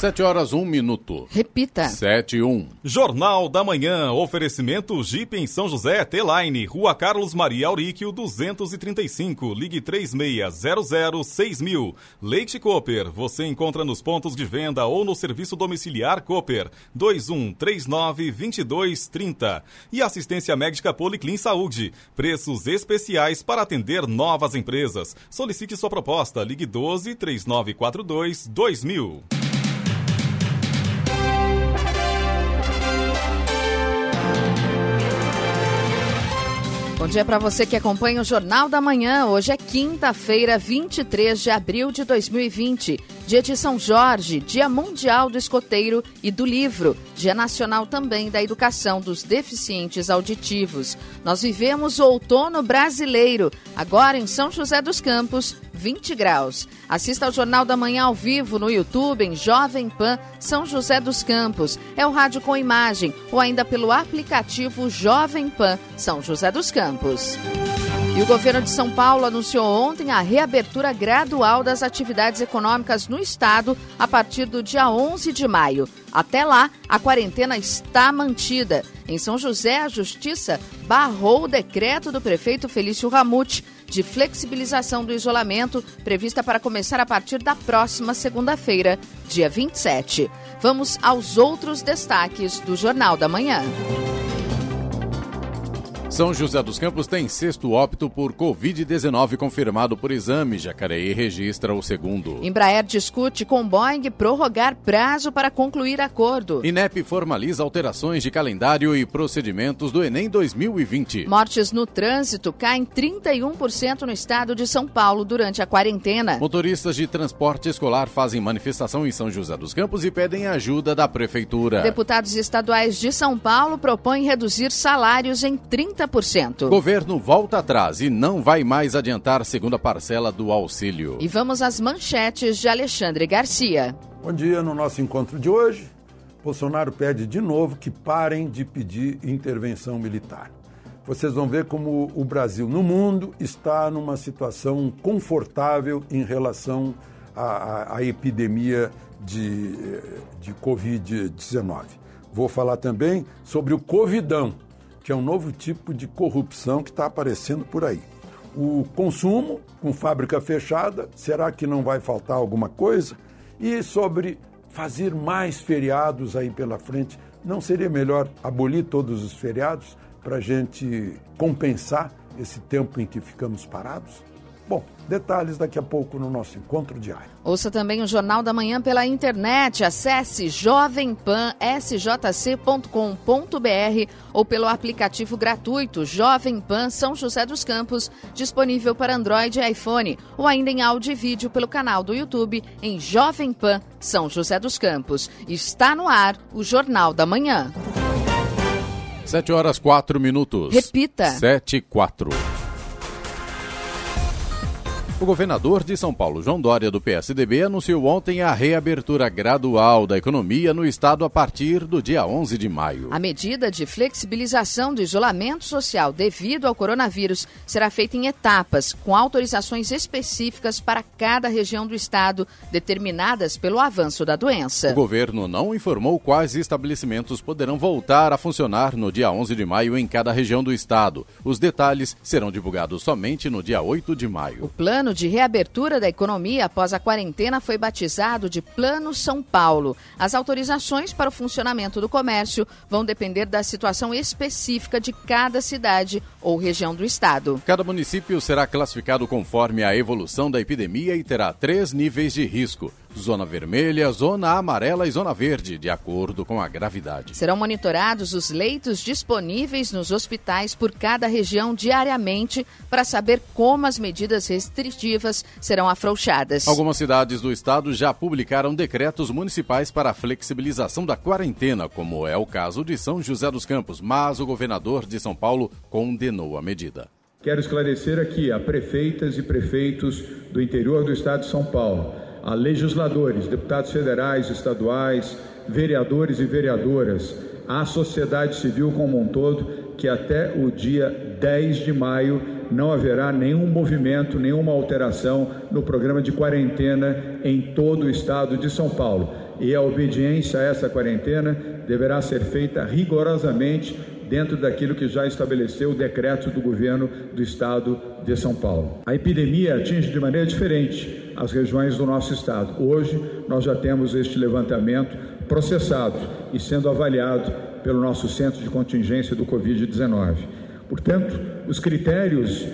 Sete horas, um minuto. Repita. Sete e um. Jornal da Manhã, oferecimento Jeep em São José, T-Line, Rua Carlos Maria Auríquio, 235, ligue 36006000. Leite Cooper, você encontra nos pontos de venda ou no serviço domiciliar Cooper, 2139-2230. E assistência médica Policlin Saúde, preços especiais para atender novas empresas. Solicite sua proposta, ligue 12 3942 2000. Bom dia para você que acompanha o Jornal da Manhã. Hoje é quinta-feira, 23 de abril de 2020, dia de São Jorge, Dia Mundial do Escoteiro e do Livro, Dia Nacional também da Educação dos Deficientes Auditivos. Nós vivemos o outono brasileiro, agora em São José dos Campos, 20 graus. Assista ao Jornal da Manhã ao vivo no YouTube em Jovem Pan São José dos Campos. É o rádio com imagem ou ainda pelo aplicativo Jovem Pan São José dos Campos. E o governo de São Paulo anunciou ontem a reabertura gradual das atividades econômicas no estado a partir do dia 11 de maio. Até lá, a quarentena está mantida. Em São José, a Justiça barrou o decreto do prefeito Felício Ramute de flexibilização do isolamento, prevista para começar a partir da próxima segunda-feira, dia 27. Vamos aos outros destaques do Jornal da Manhã. São José dos Campos tem sexto óbito por Covid-19 confirmado por exame. Jacareí registra o segundo. Embraer discute com Boeing prorrogar prazo para concluir acordo. INEP formaliza alterações de calendário e procedimentos do Enem 2020. Mortes no trânsito caem 31% no estado de São Paulo durante a quarentena. Motoristas de transporte escolar fazem manifestação em São José dos Campos e pedem ajuda da prefeitura. Deputados estaduais de São Paulo propõem reduzir salários em 30%. Governo volta atrás e não vai mais adiantar segunda parcela do auxílio. E vamos às manchetes de Alexandre Garcia. Bom dia. No nosso encontro de hoje, Bolsonaro pede de novo que parem de pedir intervenção militar. Vocês vão ver como o Brasil no mundo está numa situação confortável em relação à, à, à epidemia de, de Covid-19. Vou falar também sobre o Covidão que é um novo tipo de corrupção que está aparecendo por aí. O consumo, com fábrica fechada, será que não vai faltar alguma coisa? E sobre fazer mais feriados aí pela frente, não seria melhor abolir todos os feriados para a gente compensar esse tempo em que ficamos parados? Bom, detalhes daqui a pouco no nosso encontro diário. Ouça também o Jornal da Manhã pela internet. Acesse jovempansjc.com.br ou pelo aplicativo gratuito Jovem Pan São José dos Campos, disponível para Android e iPhone, ou ainda em áudio e vídeo pelo canal do YouTube em Jovem Pan São José dos Campos. Está no ar o Jornal da Manhã. Sete horas quatro minutos. Repita. Sete e quatro. O governador de São Paulo, João Dória, do PSDB, anunciou ontem a reabertura gradual da economia no estado a partir do dia 11 de maio. A medida de flexibilização do isolamento social devido ao coronavírus será feita em etapas, com autorizações específicas para cada região do estado, determinadas pelo avanço da doença. O governo não informou quais estabelecimentos poderão voltar a funcionar no dia 11 de maio em cada região do estado. Os detalhes serão divulgados somente no dia 8 de maio. O plano de reabertura da economia após a quarentena foi batizado de Plano São Paulo. As autorizações para o funcionamento do comércio vão depender da situação específica de cada cidade ou região do estado. Cada município será classificado conforme a evolução da epidemia e terá três níveis de risco zona vermelha, zona amarela e zona verde, de acordo com a gravidade. Serão monitorados os leitos disponíveis nos hospitais por cada região diariamente para saber como as medidas restritivas serão afrouxadas. Algumas cidades do estado já publicaram decretos municipais para a flexibilização da quarentena, como é o caso de São José dos Campos, mas o governador de São Paulo condenou a medida. Quero esclarecer aqui a prefeitas e prefeitos do interior do estado de São Paulo a legisladores, deputados federais, estaduais, vereadores e vereadoras, à sociedade civil como um todo, que até o dia 10 de maio não haverá nenhum movimento, nenhuma alteração no programa de quarentena em todo o estado de São Paulo. E a obediência a essa quarentena deverá ser feita rigorosamente dentro daquilo que já estabeleceu o decreto do governo do estado de São Paulo. A epidemia atinge de maneira diferente as regiões do nosso estado. Hoje nós já temos este levantamento processado e sendo avaliado pelo nosso centro de contingência do Covid-19. Portanto, os critérios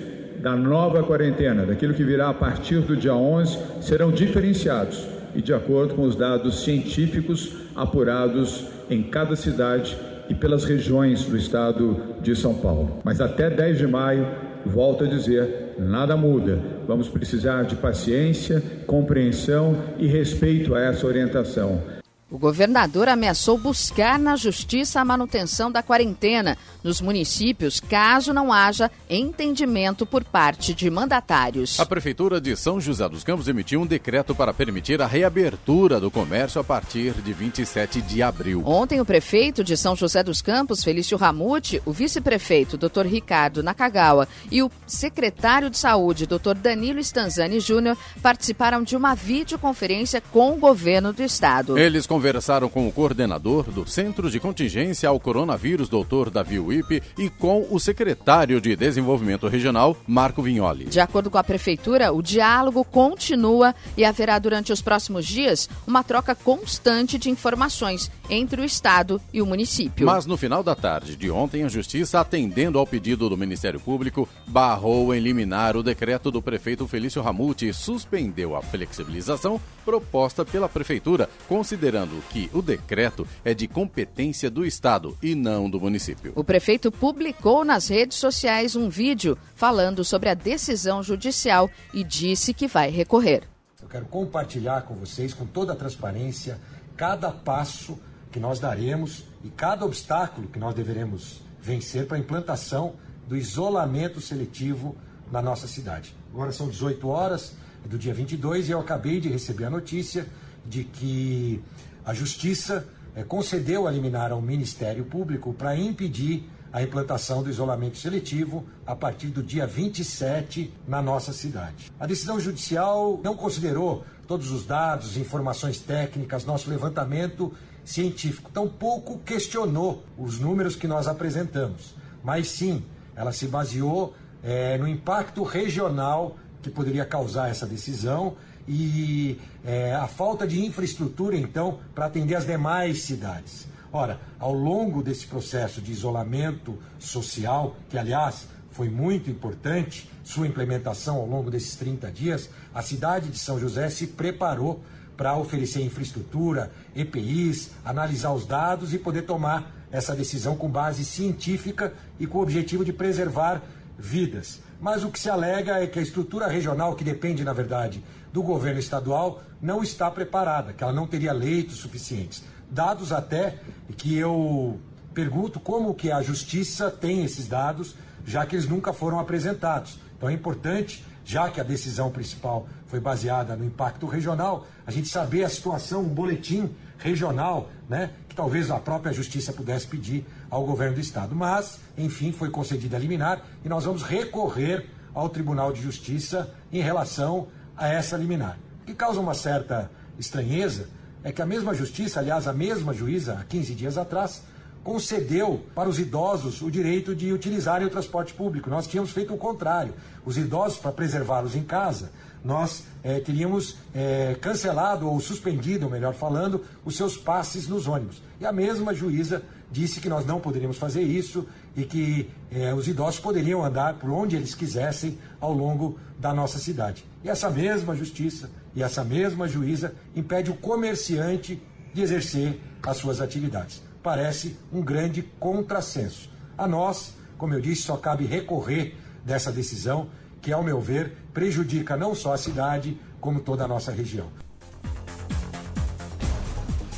da nova quarentena, daquilo que virá a partir do dia 11, serão diferenciados e de acordo com os dados científicos apurados em cada cidade e pelas regiões do estado de São Paulo. Mas até 10 de maio, volto a dizer, nada muda. Vamos precisar de paciência, compreensão e respeito a essa orientação. O governador ameaçou buscar na justiça a manutenção da quarentena nos municípios caso não haja entendimento por parte de mandatários. A Prefeitura de São José dos Campos emitiu um decreto para permitir a reabertura do comércio a partir de 27 de abril. Ontem, o prefeito de São José dos Campos, Felício Ramute, o vice-prefeito, Dr. Ricardo Nakagawa, e o secretário de Saúde, Dr. Danilo Stanzani Júnior, participaram de uma videoconferência com o governo do estado. Eles conversaram com o coordenador do Centro de Contingência ao Coronavírus, Dr. Davi Wipe, e com o secretário de Desenvolvimento Regional, Marco Vignoli. De acordo com a Prefeitura, o diálogo continua e haverá durante os próximos dias uma troca constante de informações entre o Estado e o município. Mas no final da tarde de ontem, a Justiça, atendendo ao pedido do Ministério Público, barrou em liminar o decreto do prefeito Felício Ramute e suspendeu a flexibilização proposta pela Prefeitura, considerando que o decreto é de competência do Estado e não do município. O prefeito publicou nas redes sociais um vídeo falando sobre a decisão judicial e disse que vai recorrer. Eu quero compartilhar com vocês, com toda a transparência, cada passo que nós daremos e cada obstáculo que nós deveremos vencer para a implantação do isolamento seletivo na nossa cidade. Agora são 18 horas do dia 22 e eu acabei de receber a notícia de que a Justiça é, concedeu a liminar ao Ministério Público para impedir a implantação do isolamento seletivo a partir do dia 27 na nossa cidade. A decisão judicial não considerou todos os dados, informações técnicas, nosso levantamento científico, tampouco questionou os números que nós apresentamos, mas sim, ela se baseou é, no impacto regional que poderia causar essa decisão e é, a falta de infraestrutura, então, para atender as demais cidades. Ora, ao longo desse processo de isolamento social, que aliás foi muito importante, sua implementação ao longo desses 30 dias, a cidade de São José se preparou para oferecer infraestrutura, EPIs, analisar os dados e poder tomar essa decisão com base científica e com o objetivo de preservar vidas. Mas o que se alega é que a estrutura regional, que depende, na verdade, do governo estadual não está preparada, que ela não teria leitos suficientes. Dados até que eu pergunto como que a justiça tem esses dados, já que eles nunca foram apresentados. Então é importante, já que a decisão principal foi baseada no impacto regional, a gente saber a situação, um boletim regional, né, que talvez a própria justiça pudesse pedir ao governo do estado. Mas, enfim, foi concedida a liminar e nós vamos recorrer ao Tribunal de Justiça em relação a essa liminar. O que causa uma certa estranheza é que a mesma justiça, aliás, a mesma juíza, há 15 dias atrás, concedeu para os idosos o direito de utilizarem o transporte público. Nós tínhamos feito o contrário. Os idosos, para preservá-los em casa, nós é, teríamos é, cancelado ou suspendido, melhor falando, os seus passes nos ônibus. E a mesma juíza disse que nós não poderíamos fazer isso e que é, os idosos poderiam andar por onde eles quisessem ao longo da nossa cidade. E essa mesma justiça e essa mesma juíza impede o comerciante de exercer as suas atividades. Parece um grande contrassenso. A nós, como eu disse, só cabe recorrer dessa decisão, que, ao meu ver, prejudica não só a cidade, como toda a nossa região.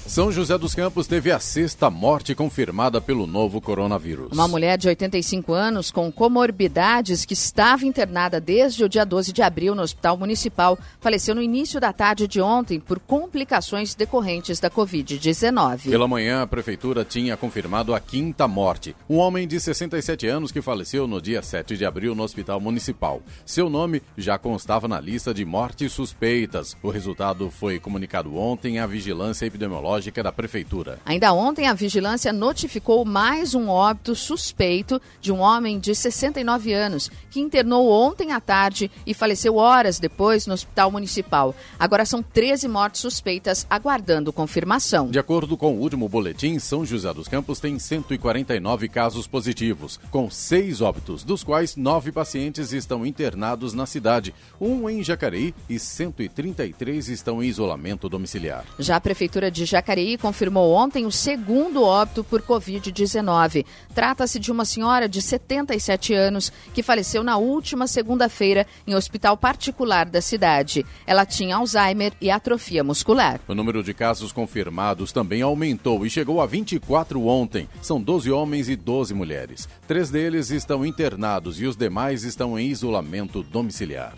São José dos Campos teve a sexta morte confirmada pelo novo coronavírus. Uma mulher de 85 anos com comorbidades que estava internada desde o dia 12 de abril no Hospital Municipal faleceu no início da tarde de ontem por complicações decorrentes da Covid-19. Pela manhã, a prefeitura tinha confirmado a quinta morte. Um homem de 67 anos que faleceu no dia 7 de abril no Hospital Municipal. Seu nome já constava na lista de mortes suspeitas. O resultado foi comunicado ontem à Vigilância Epidemiológica da Prefeitura. Ainda ontem, a vigilância notificou mais um óbito suspeito de um homem de 69 anos, que internou ontem à tarde e faleceu horas depois no Hospital Municipal. Agora são 13 mortes suspeitas aguardando confirmação. De acordo com o último boletim, São José dos Campos tem 149 casos positivos, com seis óbitos, dos quais nove pacientes estão internados na cidade, um em Jacareí e 133 estão em isolamento domiciliar. Já a Prefeitura de Jacareí Jacareí confirmou ontem o segundo óbito por Covid-19. Trata-se de uma senhora de 77 anos que faleceu na última segunda-feira em hospital particular da cidade. Ela tinha Alzheimer e atrofia muscular. O número de casos confirmados também aumentou e chegou a 24 ontem. São 12 homens e 12 mulheres. Três deles estão internados e os demais estão em isolamento domiciliar.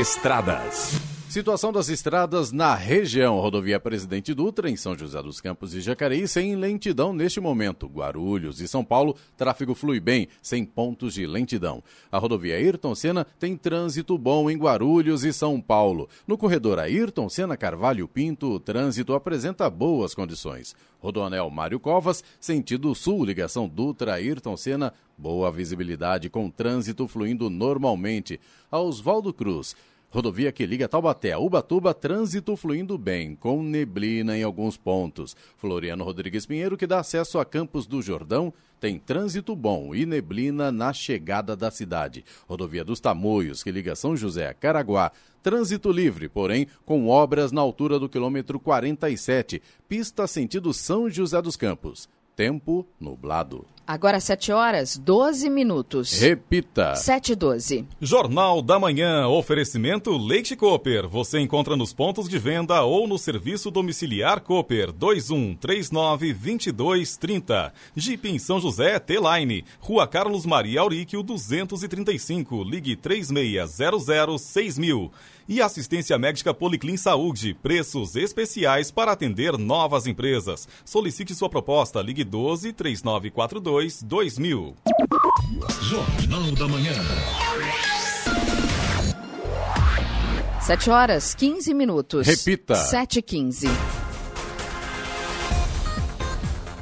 Estradas. Situação das estradas na região. Rodovia Presidente Dutra, em São José dos Campos e Jacareí, sem lentidão neste momento. Guarulhos e São Paulo, tráfego flui bem, sem pontos de lentidão. A rodovia Ayrton Senna tem trânsito bom em Guarulhos e São Paulo. No corredor Ayrton Senna Carvalho Pinto, o trânsito apresenta boas condições. Rodoanel Mário Covas, sentido sul, ligação Dutra Ayrton Senna, boa visibilidade com trânsito fluindo normalmente. A Oswaldo Cruz, Rodovia que liga Taubaté a Ubatuba, trânsito fluindo bem, com neblina em alguns pontos. Floriano Rodrigues Pinheiro, que dá acesso a Campos do Jordão, tem trânsito bom e neblina na chegada da cidade. Rodovia dos Tamoios, que liga São José a Caraguá, trânsito livre, porém com obras na altura do quilômetro 47, pista sentido São José dos Campos. Tempo nublado. Agora 7 horas 12 minutos. Repita. 7 e 12. Jornal da Manhã. Oferecimento Leite Cooper. Você encontra nos pontos de venda ou no serviço domiciliar Cooper 2139 2230. Jeep em São José T-Line. Rua Carlos Maria Auríquio 235. Ligue 3600 6000 e assistência médica Policlin Saúde. Preços especiais para atender novas empresas. Solicite sua proposta. Ligue 12 3942 2000. Jornal da Manhã. 7 horas 15 minutos. Repita. 7 e 15.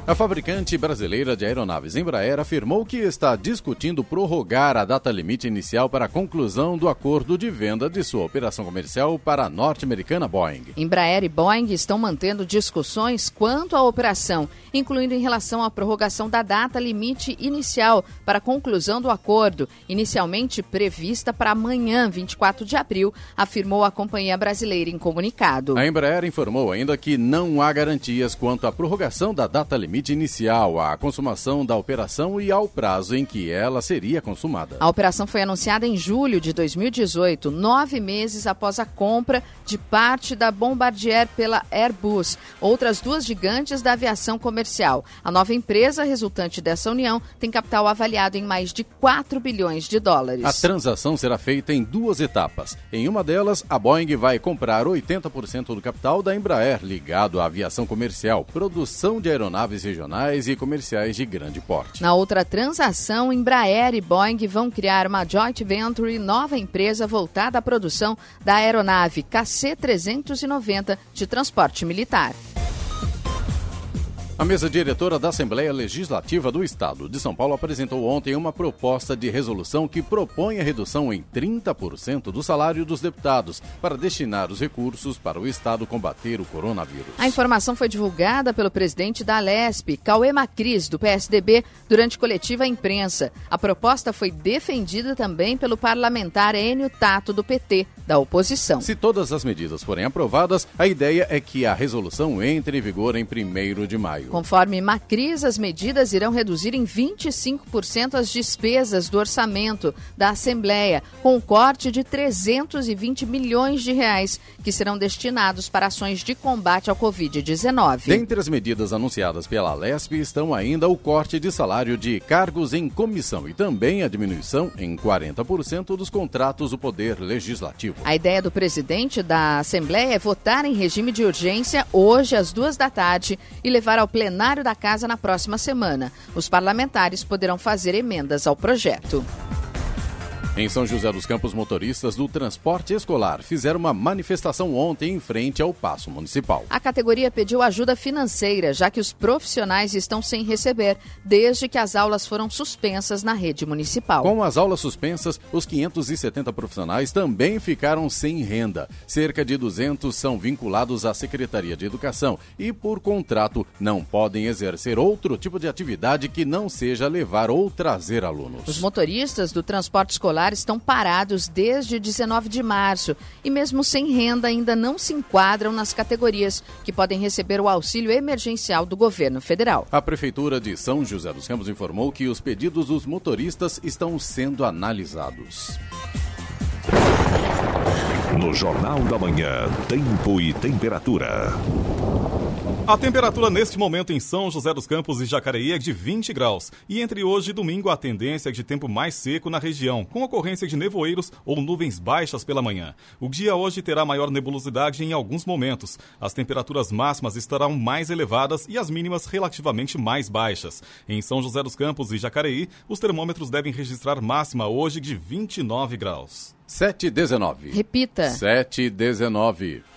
A fabricante brasileira de aeronaves Embraer afirmou que está discutindo prorrogar a data limite inicial para a conclusão do acordo de venda de sua operação comercial para a norte-americana Boeing. Embraer e Boeing estão mantendo discussões quanto à operação, incluindo em relação à prorrogação da data limite inicial para a conclusão do acordo, inicialmente prevista para amanhã, 24 de abril, afirmou a companhia brasileira em comunicado. A Embraer informou ainda que não há garantias quanto à prorrogação da data limite limite inicial, à consumação da operação e ao prazo em que ela seria consumada. A operação foi anunciada em julho de 2018, nove meses após a compra de parte da Bombardier pela Airbus, outras duas gigantes da aviação comercial. A nova empresa resultante dessa união tem capital avaliado em mais de 4 bilhões de dólares. A transação será feita em duas etapas. Em uma delas, a Boeing vai comprar 80% do capital da Embraer, ligado à aviação comercial, produção de aeronaves regionais e comerciais de grande porte. Na outra transação, Embraer e Boeing vão criar uma joint venture nova empresa voltada à produção da aeronave KC-390 de transporte militar. A mesa diretora da Assembleia Legislativa do Estado de São Paulo apresentou ontem uma proposta de resolução que propõe a redução em 30% do salário dos deputados para destinar os recursos para o Estado combater o coronavírus. A informação foi divulgada pelo presidente da Alesp, Cauê Macris, do PSDB, durante coletiva à imprensa. A proposta foi defendida também pelo parlamentar Enio Tato, do PT, da oposição. Se todas as medidas forem aprovadas, a ideia é que a resolução entre em vigor em 1 de maio. Maio. Conforme Macris, as medidas irão reduzir em 25% as despesas do orçamento da Assembleia, com um corte de 320 milhões de reais que serão destinados para ações de combate ao Covid-19. Dentre as medidas anunciadas pela Lesp estão ainda o corte de salário de cargos em comissão e também a diminuição em 40% dos contratos do Poder Legislativo. A ideia do presidente da Assembleia é votar em regime de urgência hoje às duas da tarde e levar ao plenário da Casa na próxima semana. Os parlamentares poderão fazer emendas ao projeto. Em São José dos Campos, motoristas do transporte escolar fizeram uma manifestação ontem em frente ao Paço Municipal. A categoria pediu ajuda financeira, já que os profissionais estão sem receber, desde que as aulas foram suspensas na rede municipal. Com as aulas suspensas, os 570 profissionais também ficaram sem renda. Cerca de 200 são vinculados à Secretaria de Educação e, por contrato, não podem exercer outro tipo de atividade que não seja levar ou trazer alunos. Os motoristas do transporte escolar estão parados desde 19 de março e, mesmo sem renda, ainda não se enquadram nas categorias que podem receber o auxílio emergencial do governo federal. A Prefeitura de São José dos Campos informou que os pedidos dos motoristas estão sendo analisados. No Jornal da Manhã, Tempo e Temperatura. A temperatura neste momento em São José dos Campos e Jacareí é de 20 graus. E entre hoje e domingo a tendência é de tempo mais seco na região, com ocorrência de nevoeiros ou nuvens baixas pela manhã. O dia hoje terá maior nebulosidade em alguns momentos. As temperaturas máximas estarão mais elevadas e as mínimas relativamente mais baixas. Em São José dos Campos e Jacareí, os termômetros devem registrar máxima hoje de 29 graus. 719. Repita. 719.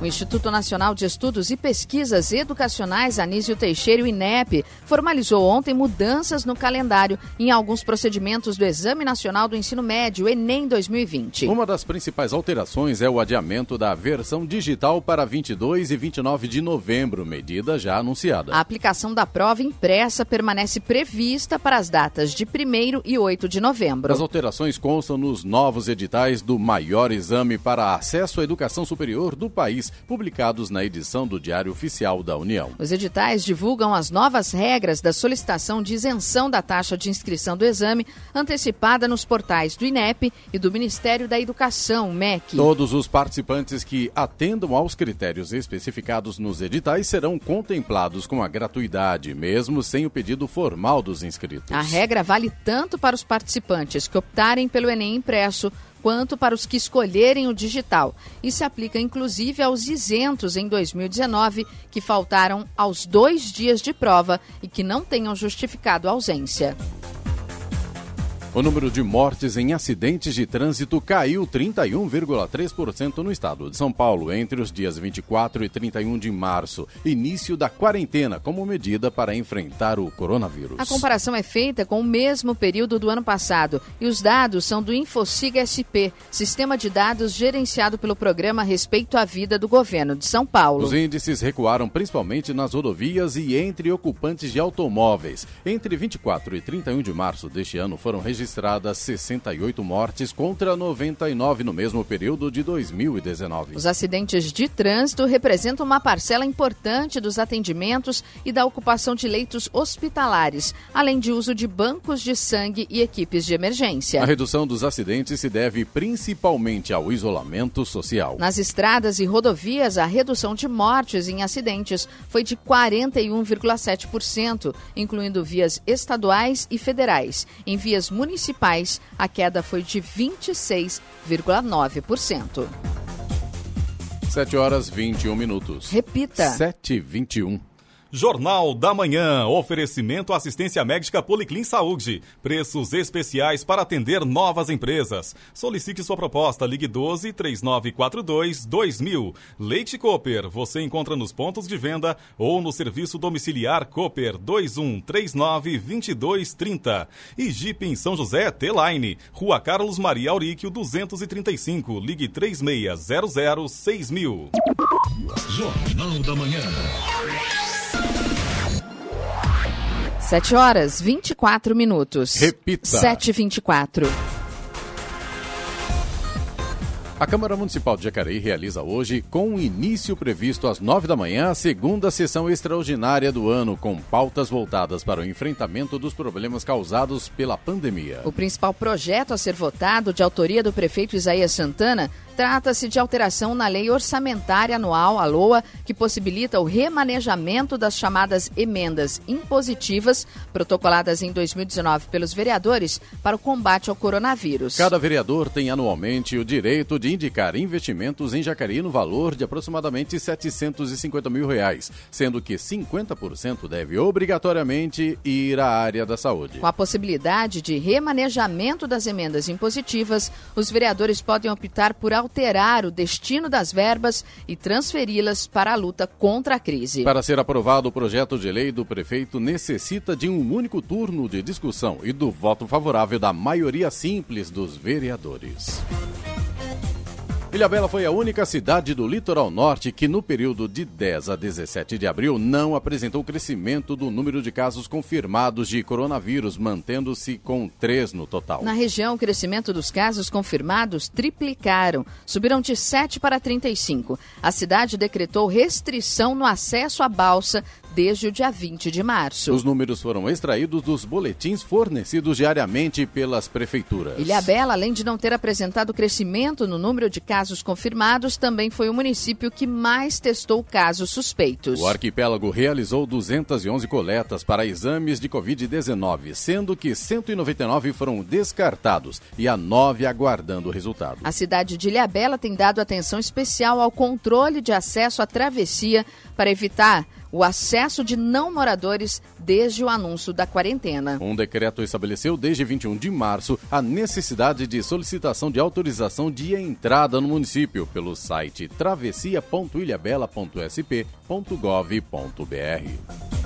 O Instituto Nacional de Estudos e Pesquisas Educacionais Anísio Teixeira, o INEP, formalizou ontem mudanças no calendário em alguns procedimentos do Exame Nacional do Ensino Médio, Enem 2020. Uma das principais alterações é o adiamento da versão digital para 22 e 29 de novembro, medida já anunciada. A aplicação da prova impressa permanece prevista para as datas de 1 e 8 de novembro. As alterações constam nos novos editais do maior exame para acesso à educação superior do país publicados na edição do Diário Oficial da União. Os editais divulgam as novas regras da solicitação de isenção da taxa de inscrição do exame, antecipada nos portais do INEP e do Ministério da Educação, MEC. Todos os participantes que atendam aos critérios especificados nos editais serão contemplados com a gratuidade, mesmo sem o pedido formal dos inscritos. A regra vale tanto para os participantes que optarem pelo Enem impresso quanto para os que escolherem o digital e se aplica inclusive aos isentos em 2019 que faltaram aos dois dias de prova e que não tenham justificado a ausência. O número de mortes em acidentes de trânsito caiu 31,3% no estado de São Paulo entre os dias 24 e 31 de março, início da quarentena, como medida para enfrentar o coronavírus. A comparação é feita com o mesmo período do ano passado e os dados são do Infosiga SP, sistema de dados gerenciado pelo programa Respeito à Vida do governo de São Paulo. Os índices recuaram principalmente nas rodovias e entre ocupantes de automóveis. Entre 24 e 31 de março deste ano foram registrados registradas 68 mortes contra 99 no mesmo período de 2019. Os acidentes de trânsito representam uma parcela importante dos atendimentos e da ocupação de leitos hospitalares, além de uso de bancos de sangue e equipes de emergência. A redução dos acidentes se deve principalmente ao isolamento social. Nas estradas e rodovias, a redução de mortes em acidentes foi de 41,7%, incluindo vias estaduais e federais. Em vias municipais, municipais, a queda foi de 26,9%. 7 horas 21 minutos. Repita. 7 e 21. Jornal da Manhã. Oferecimento assistência médica Policlin Saúde. Preços especiais para atender novas empresas. Solicite sua proposta. Ligue 12 3942 2000. Leite Cooper. Você encontra nos pontos de venda ou no serviço domiciliar Cooper 21 39 2230. E Jeep em São José T-Line. Rua Carlos Maria Auríquio 235. Ligue 3600 6000. Jornal da Manhã. 7 horas 24 minutos. Repita. 7 e 24. A Câmara Municipal de Jacareí realiza hoje, com o início previsto às nove da manhã, a segunda sessão extraordinária do ano, com pautas voltadas para o enfrentamento dos problemas causados pela pandemia. O principal projeto a ser votado, de autoria do prefeito Isaías Santana, Trata-se de alteração na Lei Orçamentária Anual, a LOA, que possibilita o remanejamento das chamadas emendas impositivas, protocoladas em 2019 pelos vereadores, para o combate ao coronavírus. Cada vereador tem anualmente o direito de indicar investimentos em Jacareí no valor de aproximadamente 750 mil reais, sendo que 50% deve obrigatoriamente ir à área da saúde. Com a possibilidade de remanejamento das emendas impositivas, os vereadores podem optar por alterar o destino das verbas e transferi-las para a luta contra a crise. Para ser aprovado, o projeto de lei do prefeito necessita de um único turno de discussão e do voto favorável da maioria simples dos vereadores. Ilhabela foi a única cidade do litoral norte que, no período de 10 a 17 de abril, não apresentou crescimento do número de casos confirmados de coronavírus, mantendo-se com três no total. Na região, o crescimento dos casos confirmados triplicaram, subiram de 7 para 35. A cidade decretou restrição no acesso à balsa desde o dia 20 de março. Os números foram extraídos dos boletins fornecidos diariamente pelas prefeituras. Ilhabela, além de não ter apresentado crescimento no número de casos confirmados, também foi o município que mais testou casos suspeitos. O arquipélago realizou 211 coletas para exames de Covid-19, sendo que 199 foram descartados e a 9 aguardando o resultado. A cidade de Ilhabela tem dado atenção especial ao controle de acesso à travessia para evitar o acesso de não moradores desde o anúncio da quarentena. Um decreto estabeleceu desde 21 de março a necessidade de solicitação de autorização de entrada no município pelo site travessia.ilhabela.sp.gov.br.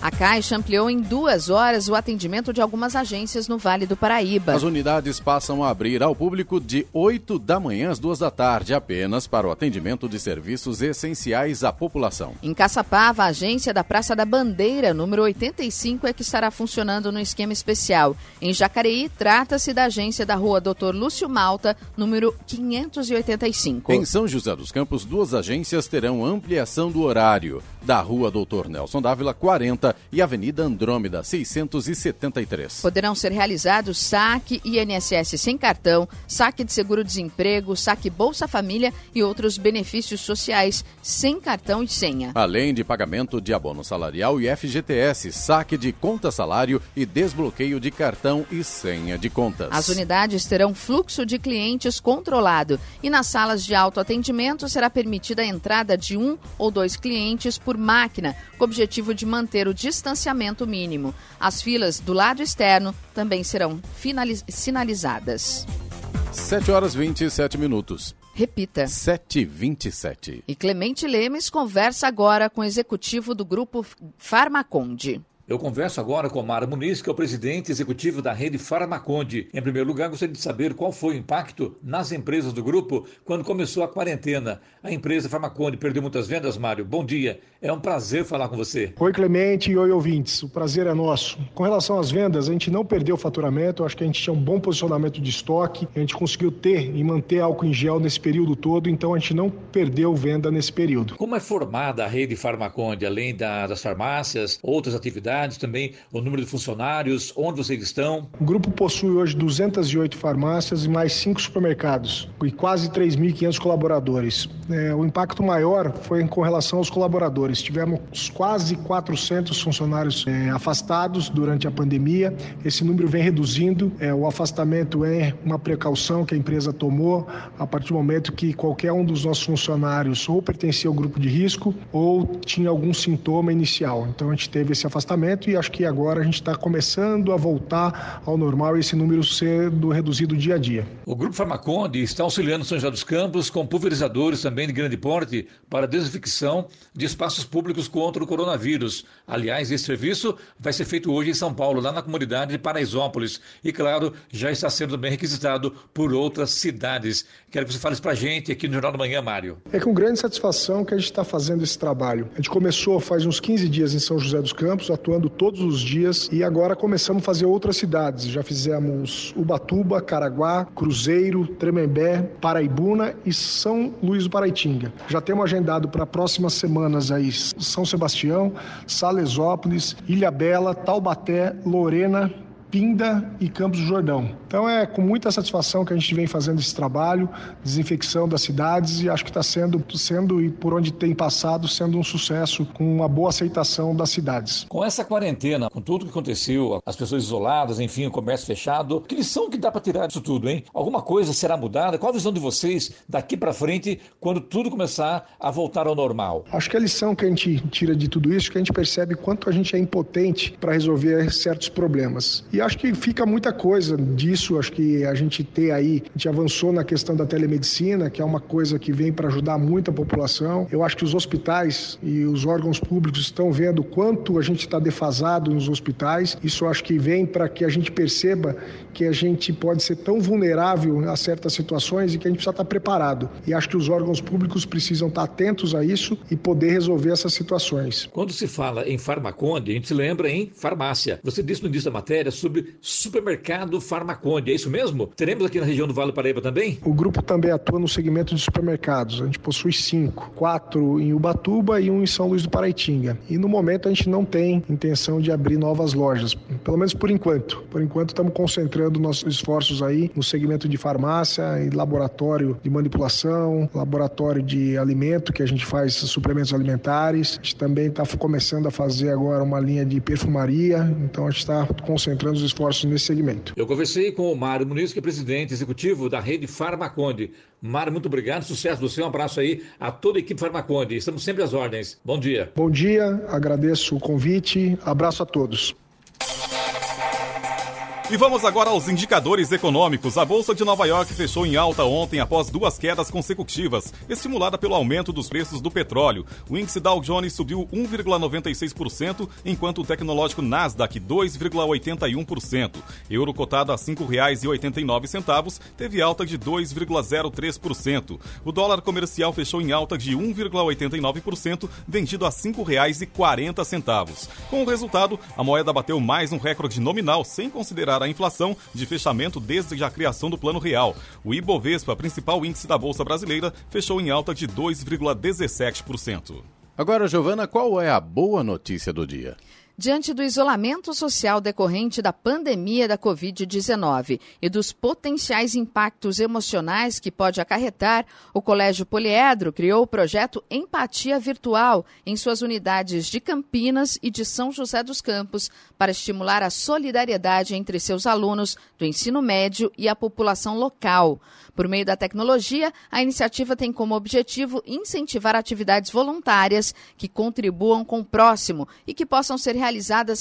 A Caixa ampliou em duas horas o atendimento de algumas agências no Vale do Paraíba. As unidades passam a abrir ao público de 8 da manhã às 2 da tarde, apenas para o atendimento de serviços essenciais à população. Em Caçapava, a agência da Praça da Bandeira, número 85, é que estará funcionando no esquema especial. Em Jacareí, trata-se da agência da rua Doutor Lúcio Malta, número 585. Em São José dos Campos, duas agências terão ampliação do horário. Da rua Doutor Nelson Dávila, 40 e Avenida Andrômeda 673. Poderão ser realizados saque INSS sem cartão, saque de seguro-desemprego, saque Bolsa Família e outros benefícios sociais sem cartão e senha. Além de pagamento de abono salarial e FGTS, saque de conta salário e desbloqueio de cartão e senha de contas. As unidades terão fluxo de clientes controlado e nas salas de autoatendimento será permitida a entrada de um ou dois clientes por máquina, com o objetivo de manter o distanciamento mínimo. As filas do lado externo também serão sinalizadas. 7 horas 27 minutos. Repita. 7h27. E Clemente Lemes conversa agora com o executivo do grupo Farmaconde. Eu converso agora com Mara Muniz, que é o presidente executivo da rede Farmaconde. Em primeiro lugar, gostaria de saber qual foi o impacto nas empresas do grupo quando começou a quarentena. A empresa Farmaconde perdeu muitas vendas, Mário. Bom dia. É um prazer falar com você. Oi, Clemente e oi, ouvintes. O prazer é nosso. Com relação às vendas, a gente não perdeu o faturamento. Eu acho que a gente tinha um bom posicionamento de estoque. A gente conseguiu ter e manter álcool em gel nesse período todo, então a gente não perdeu venda nesse período. Como é formada a rede Farmaconde, além da, das farmácias, outras atividades? Também o número de funcionários, onde vocês estão? O grupo possui hoje 208 farmácias e mais 5 supermercados e quase 3.500 colaboradores. É, o impacto maior foi com relação aos colaboradores. Tivemos quase 400 funcionários é, afastados durante a pandemia. Esse número vem reduzindo. É, o afastamento é uma precaução que a empresa tomou a partir do momento que qualquer um dos nossos funcionários ou pertencia ao grupo de risco ou tinha algum sintoma inicial. Então a gente teve esse afastamento e acho que agora a gente está começando a voltar ao normal e esse número sendo reduzido dia a dia. O Grupo Farmaconde está auxiliando São José dos Campos com pulverizadores também de grande porte para desinfecção de espaços públicos contra o coronavírus. Aliás, esse serviço vai ser feito hoje em São Paulo, lá na comunidade de Paraisópolis. E, claro, já está sendo bem requisitado por outras cidades. Quero que você fale isso para a gente aqui no Jornal da Manhã, Mário. É com grande satisfação que a gente está fazendo esse trabalho. A gente começou faz uns 15 dias em São José dos Campos, atuando atuando todos os dias e agora começamos a fazer outras cidades. Já fizemos Ubatuba, Caraguá, Cruzeiro, Tremembé, Paraibuna e São Luís do Paraitinga. Já temos agendado para próximas semanas aí São Sebastião, Salesópolis, Ilha Bela, Taubaté, Lorena, Pinda e Campos do Jordão. Então é com muita satisfação que a gente vem fazendo esse trabalho, desinfecção das cidades e acho que está sendo, sendo e por onde tem passado, sendo um sucesso com uma boa aceitação das cidades. Com essa quarentena, com tudo que aconteceu, as pessoas isoladas, enfim, o comércio fechado, que lição que dá para tirar disso tudo, hein? Alguma coisa será mudada? Qual a visão de vocês daqui para frente quando tudo começar a voltar ao normal? Acho que a lição que a gente tira de tudo isso é que a gente percebe quanto a gente é impotente para resolver certos problemas. E e acho que fica muita coisa disso, acho que a gente ter aí, a gente avançou na questão da telemedicina, que é uma coisa que vem para ajudar muito a população. Eu acho que os hospitais e os órgãos públicos estão vendo quanto a gente está defasado nos hospitais. Isso acho que vem para que a gente perceba que a gente pode ser tão vulnerável a certas situações e que a gente precisa estar preparado. E acho que os órgãos públicos precisam estar atentos a isso e poder resolver essas situações. Quando se fala em farmaconde, a gente se lembra em farmácia. Você disse no início da matéria sobre sobre supermercado Farmaconde. É isso mesmo? Teremos aqui na região do Vale do Paraíba também? O grupo também atua no segmento de supermercados. A gente possui cinco: quatro em Ubatuba e um em São Luís do Paraitinga. E no momento a gente não tem intenção de abrir novas lojas, pelo menos por enquanto. Por enquanto estamos concentrando nossos esforços aí no segmento de farmácia e laboratório de manipulação, laboratório de alimento, que a gente faz suplementos alimentares. A gente também está começando a fazer agora uma linha de perfumaria, então a gente está concentrando os esforços nesse segmento. Eu conversei com o Mário Muniz, que é presidente executivo da rede Farmaconde. Mário, muito obrigado, sucesso você, um abraço aí a toda a equipe Farmaconde. Estamos sempre às ordens. Bom dia. Bom dia, agradeço o convite, abraço a todos. E vamos agora aos indicadores econômicos. A Bolsa de Nova York fechou em alta ontem após duas quedas consecutivas, estimulada pelo aumento dos preços do petróleo. O índice Dow Jones subiu 1,96%, enquanto o tecnológico Nasdaq 2,81%. Euro cotado a R$ 5,89 teve alta de 2,03%. O dólar comercial fechou em alta de 1,89%, vendido a R$ 5,40. Com o resultado, a moeda bateu mais um recorde nominal, sem considerar a inflação de fechamento desde a criação do Plano Real. O Ibovespa, principal índice da Bolsa Brasileira, fechou em alta de 2,17%. Agora, Giovana, qual é a boa notícia do dia? Diante do isolamento social decorrente da pandemia da Covid-19 e dos potenciais impactos emocionais que pode acarretar, o Colégio Poliedro criou o projeto Empatia Virtual em suas unidades de Campinas e de São José dos Campos para estimular a solidariedade entre seus alunos do ensino médio e a população local. Por meio da tecnologia, a iniciativa tem como objetivo incentivar atividades voluntárias que contribuam com o próximo e que possam ser realizadas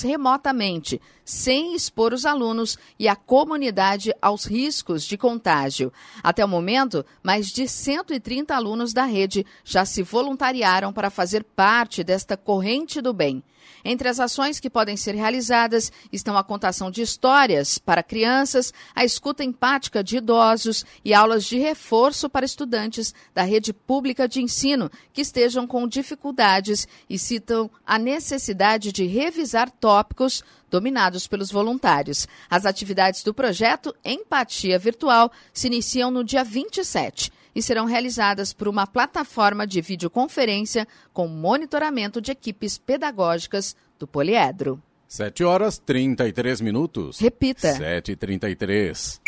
remotamente, sem expor os alunos e a comunidade aos riscos de contágio. Até o momento, mais de 130 alunos da rede já se voluntariaram para fazer parte desta corrente do bem. Entre as ações que podem ser realizadas estão a contação de histórias para crianças, a escuta empática de idosos e aulas de reforço para estudantes da rede pública de ensino que estejam com dificuldades e citam a necessidade de revisar tópicos dominados pelos voluntários. As atividades do projeto Empatia Virtual se iniciam no dia 27 e serão realizadas por uma plataforma de videoconferência com monitoramento de equipes pedagógicas do Poliedro. 7 horas 33 minutos. Repita. 7h33.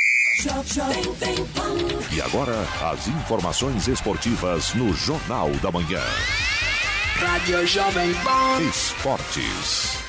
E agora, as informações esportivas no Jornal da Manhã. Rádio Jovem Pan. Esportes.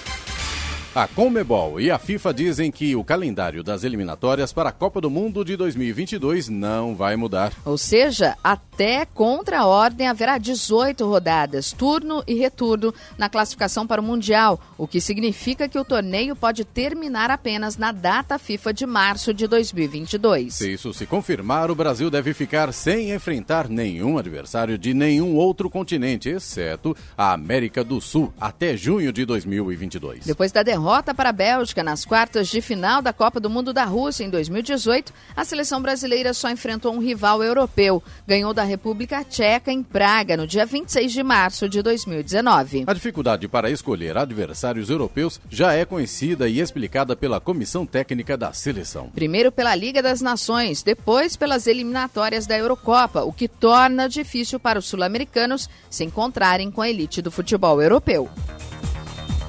A Comebol e a FIFA dizem que o calendário das eliminatórias para a Copa do Mundo de 2022 não vai mudar. Ou seja, até contra a ordem haverá 18 rodadas, turno e retorno na classificação para o Mundial, o que significa que o torneio pode terminar apenas na data FIFA de março de 2022. Se isso se confirmar, o Brasil deve ficar sem enfrentar nenhum adversário de nenhum outro continente, exceto a América do Sul, até junho de 2022. Depois da derrota derrota para a Bélgica nas quartas de final da Copa do Mundo da Rússia em 2018, a seleção brasileira só enfrentou um rival europeu. Ganhou da República Tcheca em Praga no dia 26 de março de 2019. A dificuldade para escolher adversários europeus já é conhecida e explicada pela comissão técnica da seleção. Primeiro pela Liga das Nações, depois pelas eliminatórias da Eurocopa, o que torna difícil para os sul-americanos se encontrarem com a elite do futebol europeu.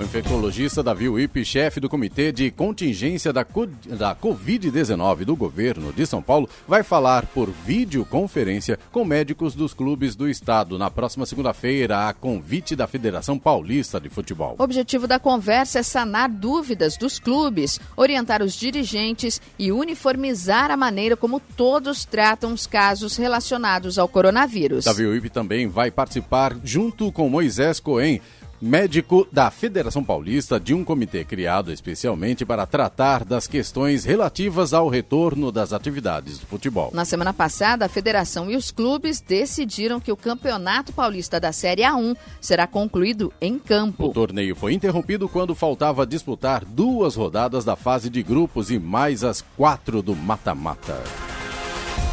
O infectologista Davi Wip, chefe do Comitê de Contingência da, da Covid-19 do governo de São Paulo, vai falar por videoconferência com médicos dos clubes do estado na próxima segunda-feira, a convite da Federação Paulista de Futebol. O objetivo da conversa é sanar dúvidas dos clubes, orientar os dirigentes e uniformizar a maneira como todos tratam os casos relacionados ao coronavírus. Davi Wip também vai participar junto com Moisés Cohen médico da Federação Paulista de um comitê criado especialmente para tratar das questões relativas ao retorno das atividades do futebol. Na semana passada, a federação e os clubes decidiram que o Campeonato Paulista da Série A1 será concluído em campo. O torneio foi interrompido quando faltava disputar duas rodadas da fase de grupos e mais as quatro do mata-mata.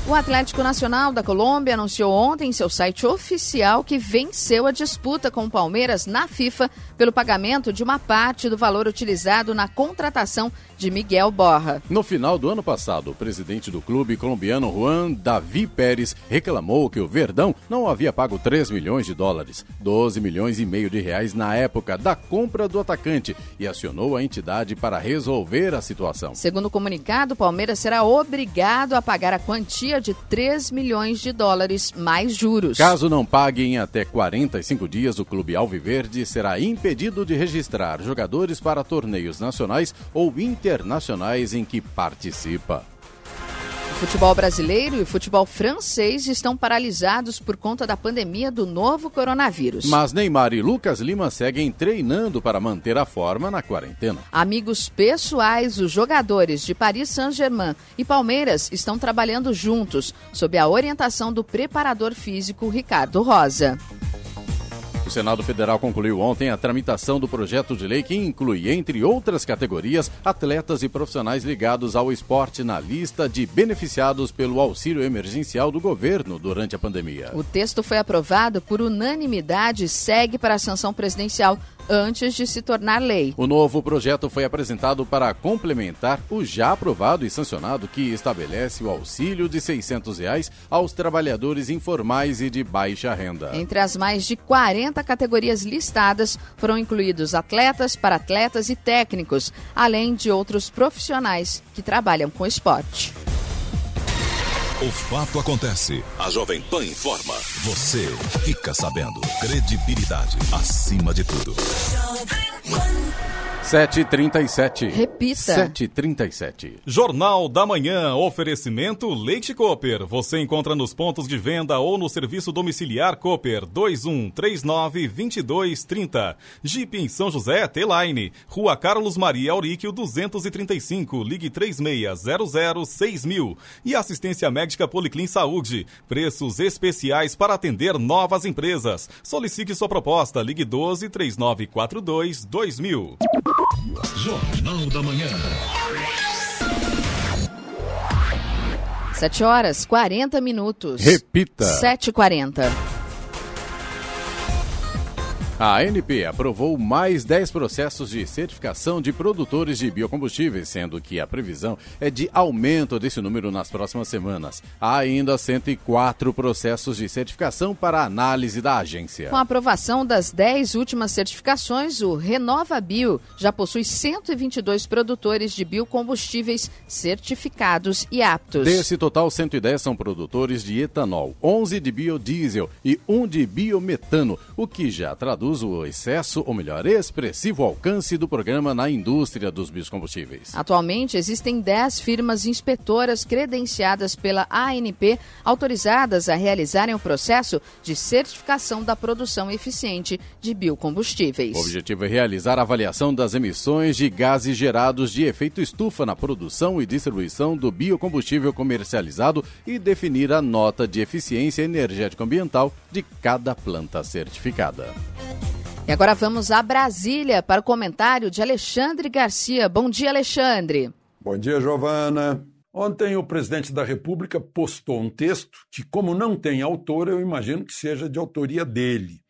O Atlético Nacional da Colômbia anunciou ontem em seu site oficial que venceu a disputa com o Palmeiras na FIFA pelo pagamento de uma parte do valor utilizado na contratação de Miguel Borra. No final do ano passado, o presidente do clube colombiano Juan Davi Pérez reclamou que o Verdão não havia pago 3 milhões de dólares, 12 milhões e meio de reais na época da compra do atacante e acionou a entidade para resolver a situação. Segundo o comunicado, o Palmeiras será obrigado a pagar a quantia de 3 milhões de dólares mais juros. Caso não pague em até 45 dias, o clube Alviverde será impedido de registrar jogadores para torneios nacionais ou internacionais em que participa. Futebol brasileiro e o futebol francês estão paralisados por conta da pandemia do novo coronavírus. Mas Neymar e Lucas Lima seguem treinando para manter a forma na quarentena. Amigos pessoais, os jogadores de Paris Saint-Germain e Palmeiras estão trabalhando juntos, sob a orientação do preparador físico Ricardo Rosa. O Senado Federal concluiu ontem a tramitação do projeto de lei que inclui, entre outras categorias, atletas e profissionais ligados ao esporte na lista de beneficiados pelo auxílio emergencial do governo durante a pandemia. O texto foi aprovado por unanimidade e segue para a sanção presidencial antes de se tornar lei. O novo projeto foi apresentado para complementar o já aprovado e sancionado que estabelece o auxílio de 600 reais aos trabalhadores informais e de baixa renda. Entre as mais de 40 categorias listadas foram incluídos atletas, para-atletas e técnicos, além de outros profissionais que trabalham com esporte. O fato acontece. A Jovem Pan informa. Você fica sabendo. Credibilidade acima de tudo. 7h37. Repita. 7h37. Jornal da Manhã. Oferecimento Leite Cooper. Você encontra nos pontos de venda ou no serviço domiciliar Cooper 2139-2230. Jeep em São José, T-Line. Rua Carlos Maria Auríquio 235. Ligue 36006000. E assistência médica Policlin Saúde. Preços especiais para atender novas empresas. Solicite sua proposta. Ligue 12 3942 2000. Jornal da Manhã. 7 horas 40 minutos. Repita. 7h40. A ANP aprovou mais 10 processos de certificação de produtores de biocombustíveis, sendo que a previsão é de aumento desse número nas próximas semanas. Há ainda 104 processos de certificação para análise da agência. Com a aprovação das 10 últimas certificações, o Renova Bio já possui 122 produtores de biocombustíveis certificados e aptos. Desse total, 110 são produtores de etanol, 11 de biodiesel e 1 de biometano, o que já traduz o excesso, ou melhor, expressivo alcance do programa na indústria dos biocombustíveis. Atualmente, existem 10 firmas inspetoras credenciadas pela ANP autorizadas a realizarem o processo de certificação da produção eficiente de biocombustíveis. O objetivo é realizar a avaliação das emissões de gases gerados de efeito estufa na produção e distribuição do biocombustível comercializado e definir a nota de eficiência energético-ambiental de cada planta certificada. E agora vamos a Brasília para o comentário de Alexandre Garcia. Bom dia, Alexandre. Bom dia, Giovana. Ontem o presidente da República postou um texto que, como não tem autor, eu imagino que seja de autoria dele.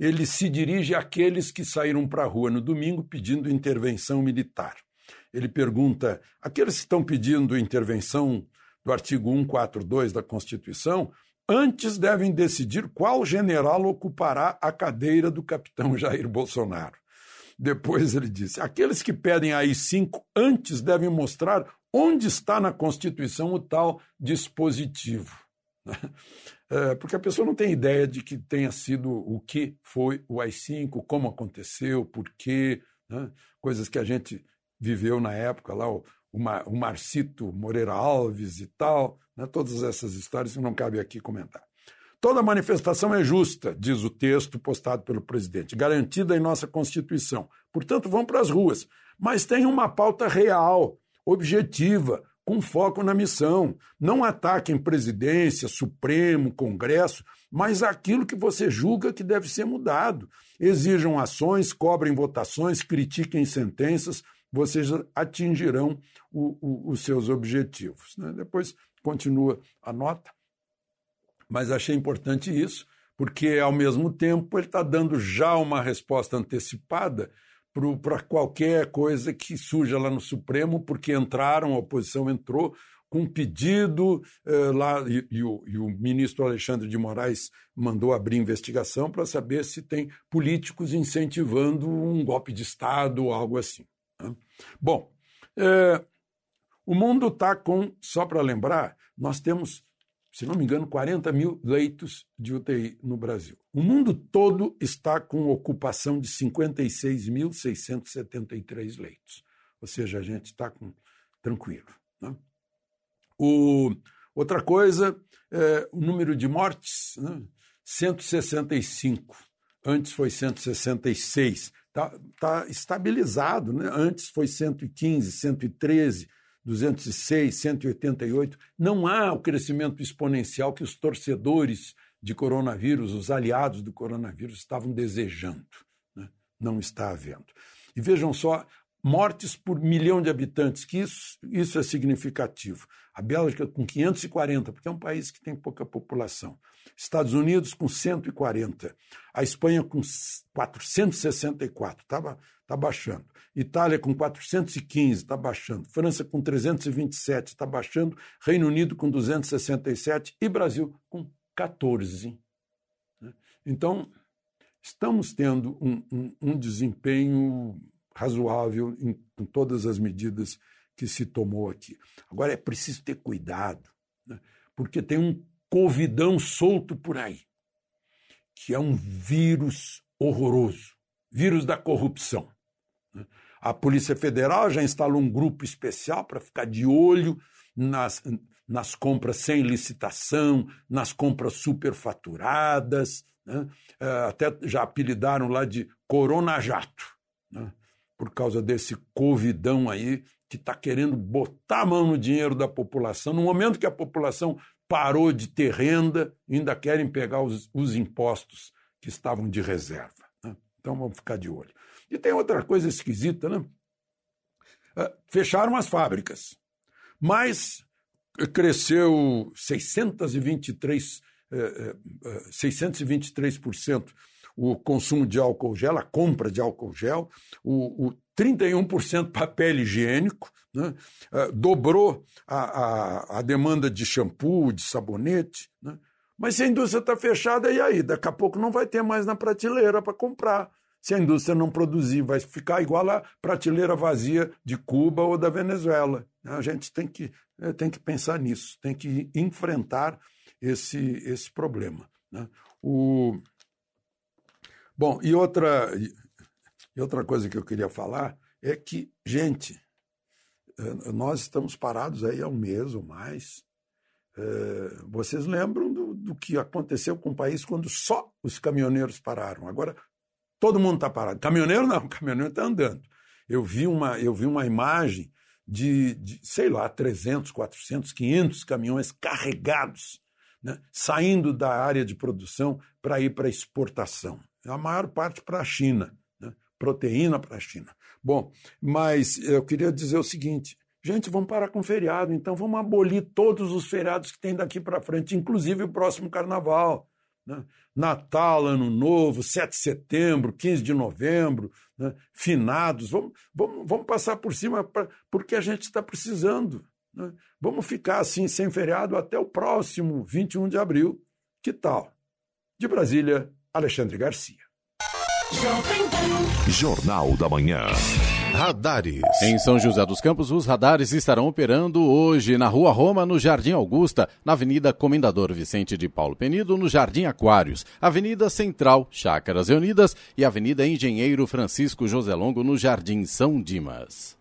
Ele se dirige àqueles que saíram para a rua no domingo pedindo intervenção militar. Ele pergunta: aqueles que estão pedindo intervenção do artigo 142 da Constituição, antes devem decidir qual general ocupará a cadeira do capitão Jair Bolsonaro. Depois ele disse: aqueles que pedem aí cinco antes devem mostrar onde está na Constituição o tal dispositivo. É, porque a pessoa não tem ideia de que tenha sido o que foi o AI-5, como aconteceu, por quê, né? coisas que a gente viveu na época lá, o, o Marcito Moreira Alves e tal, né? todas essas histórias que não cabe aqui comentar. Toda manifestação é justa, diz o texto postado pelo presidente, garantida em nossa Constituição. Portanto, vão para as ruas. Mas tem uma pauta real, objetiva, com foco na missão. Não ataquem presidência, Supremo, Congresso, mas aquilo que você julga que deve ser mudado. Exijam ações, cobrem votações, critiquem sentenças, vocês atingirão o, o, os seus objetivos. Né? Depois continua a nota, mas achei importante isso, porque ao mesmo tempo ele está dando já uma resposta antecipada para qualquer coisa que surja lá no Supremo, porque entraram, a oposição entrou com um pedido eh, lá, e, e, o, e, o, ministro Alexandre de Moraes mandou abrir investigação para saber se tem políticos incentivando um golpe de Estado ou algo assim. Bom, é, o mundo está com, só para lembrar, nós temos, se não me engano, 40 mil leitos de UTI no Brasil. O mundo todo está com ocupação de 56.673 leitos. Ou seja, a gente está tranquilo. Né? O, outra coisa, é, o número de mortes, né? 165. Antes foi 166 está tá estabilizado. Né? Antes foi 115, 113, 206, 188. Não há o crescimento exponencial que os torcedores de coronavírus, os aliados do coronavírus, estavam desejando. Né? Não está havendo. E vejam só, mortes por milhão de habitantes, que isso, isso é significativo. A Bélgica com 540, porque é um país que tem pouca população. Estados Unidos com 140. A Espanha com 464, está tá baixando. Itália com 415, está baixando. França com 327, está baixando. Reino Unido com 267 e Brasil com 14. Né? Então, estamos tendo um, um, um desempenho razoável em, em, todas as medidas que se tomou aqui. Agora é preciso ter cuidado, né? porque tem um covidão solto por aí, que é um vírus horroroso, vírus da corrupção. Né? A Polícia Federal já instalou um grupo especial para ficar de olho nas, nas compras sem licitação, nas compras superfaturadas, né? É, até já apelidaram lá de Corona Jato. Né? Por causa desse covidão aí que está querendo botar a mão no dinheiro da população. No momento que a população parou de ter renda, ainda querem pegar os, os impostos que estavam de reserva. Né? Então vamos ficar de olho. E tem outra coisa esquisita, né? Uh, fecharam as fábricas, mas cresceu 623, uh, uh, 623% o consumo de álcool gel, a compra de álcool gel, o, o 31% papel higiênico, né? uh, dobrou a, a, a, demanda de shampoo, de sabonete. Né? Mas se a indústria está fechada, e aí? Daqui a pouco não vai ter mais na prateleira para comprar. Se a indústria não produzir, vai ficar igual a prateleira vazia de Cuba ou da Venezuela. A gente tem que, eh, tem que pensar nisso, tem que enfrentar esse, esse problema. Né? O, Bom, e outra, e outra coisa que eu queria falar é que, gente, eh, nós estamos parados aí há um mês ou mais. Eh, vocês lembram do, do que aconteceu com o país quando só os caminhoneiros pararam? Agora todo mundo está parado. Caminhoneiro não, caminhoneiro está andando. Eu vi uma, eu vi uma imagem de, de, sei lá, 300, 400, 500 caminhões carregados, né, saindo da área de produção para ir para exportação. A maior parte para a China, né? proteína para a China. Bom, mas eu queria dizer o seguinte: gente, vamos parar com feriado, então vamos abolir todos os feriados que tem daqui para frente, inclusive o próximo carnaval. Né? Natal, Ano Novo, 7 de setembro, 15 de novembro, né? finados. Vamos, vamos, vamos passar por cima pra, porque a gente está precisando. Né? Vamos ficar assim, sem feriado, até o próximo 21 de abril. Que tal? De Brasília, Alexandre Garcia. Jornal da Manhã. Radares. Em São José dos Campos, os radares estarão operando hoje na Rua Roma, no Jardim Augusta, na Avenida Comendador Vicente de Paulo Penido, no Jardim Aquários, Avenida Central, Chácaras Reunidas e Avenida Engenheiro Francisco José Longo, no Jardim São Dimas.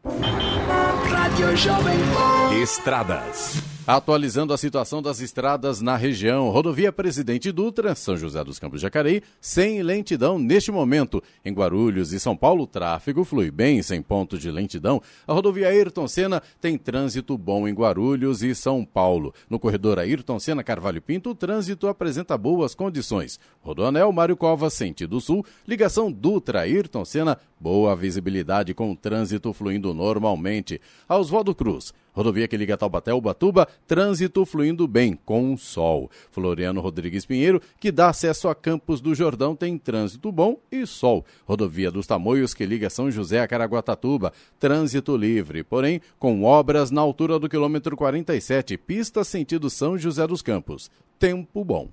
Estradas. Atualizando a situação das estradas na região, rodovia Presidente Dutra, São José dos Campos de Jacareí, sem lentidão neste momento. Em Guarulhos e São Paulo, o tráfego flui bem, sem ponto de lentidão. A rodovia Ayrton Senna tem trânsito bom em Guarulhos e São Paulo. No corredor Ayrton Senna Carvalho Pinto, o trânsito apresenta boas condições. Rodoanel Mário Covas, sentido sul, ligação Dutra Ayrton Senna, boa visibilidade com trânsito fluindo normalmente. Oswaldo Cruz, rodovia que liga Taubaté ao Batuba, trânsito fluindo bem, com sol. Floriano Rodrigues Pinheiro, que dá acesso a Campos do Jordão, tem trânsito bom e sol. Rodovia dos Tamoios, que liga São José a Caraguatatuba, trânsito livre, porém com obras na altura do quilômetro 47, pista sentido São José dos Campos. Tempo bom.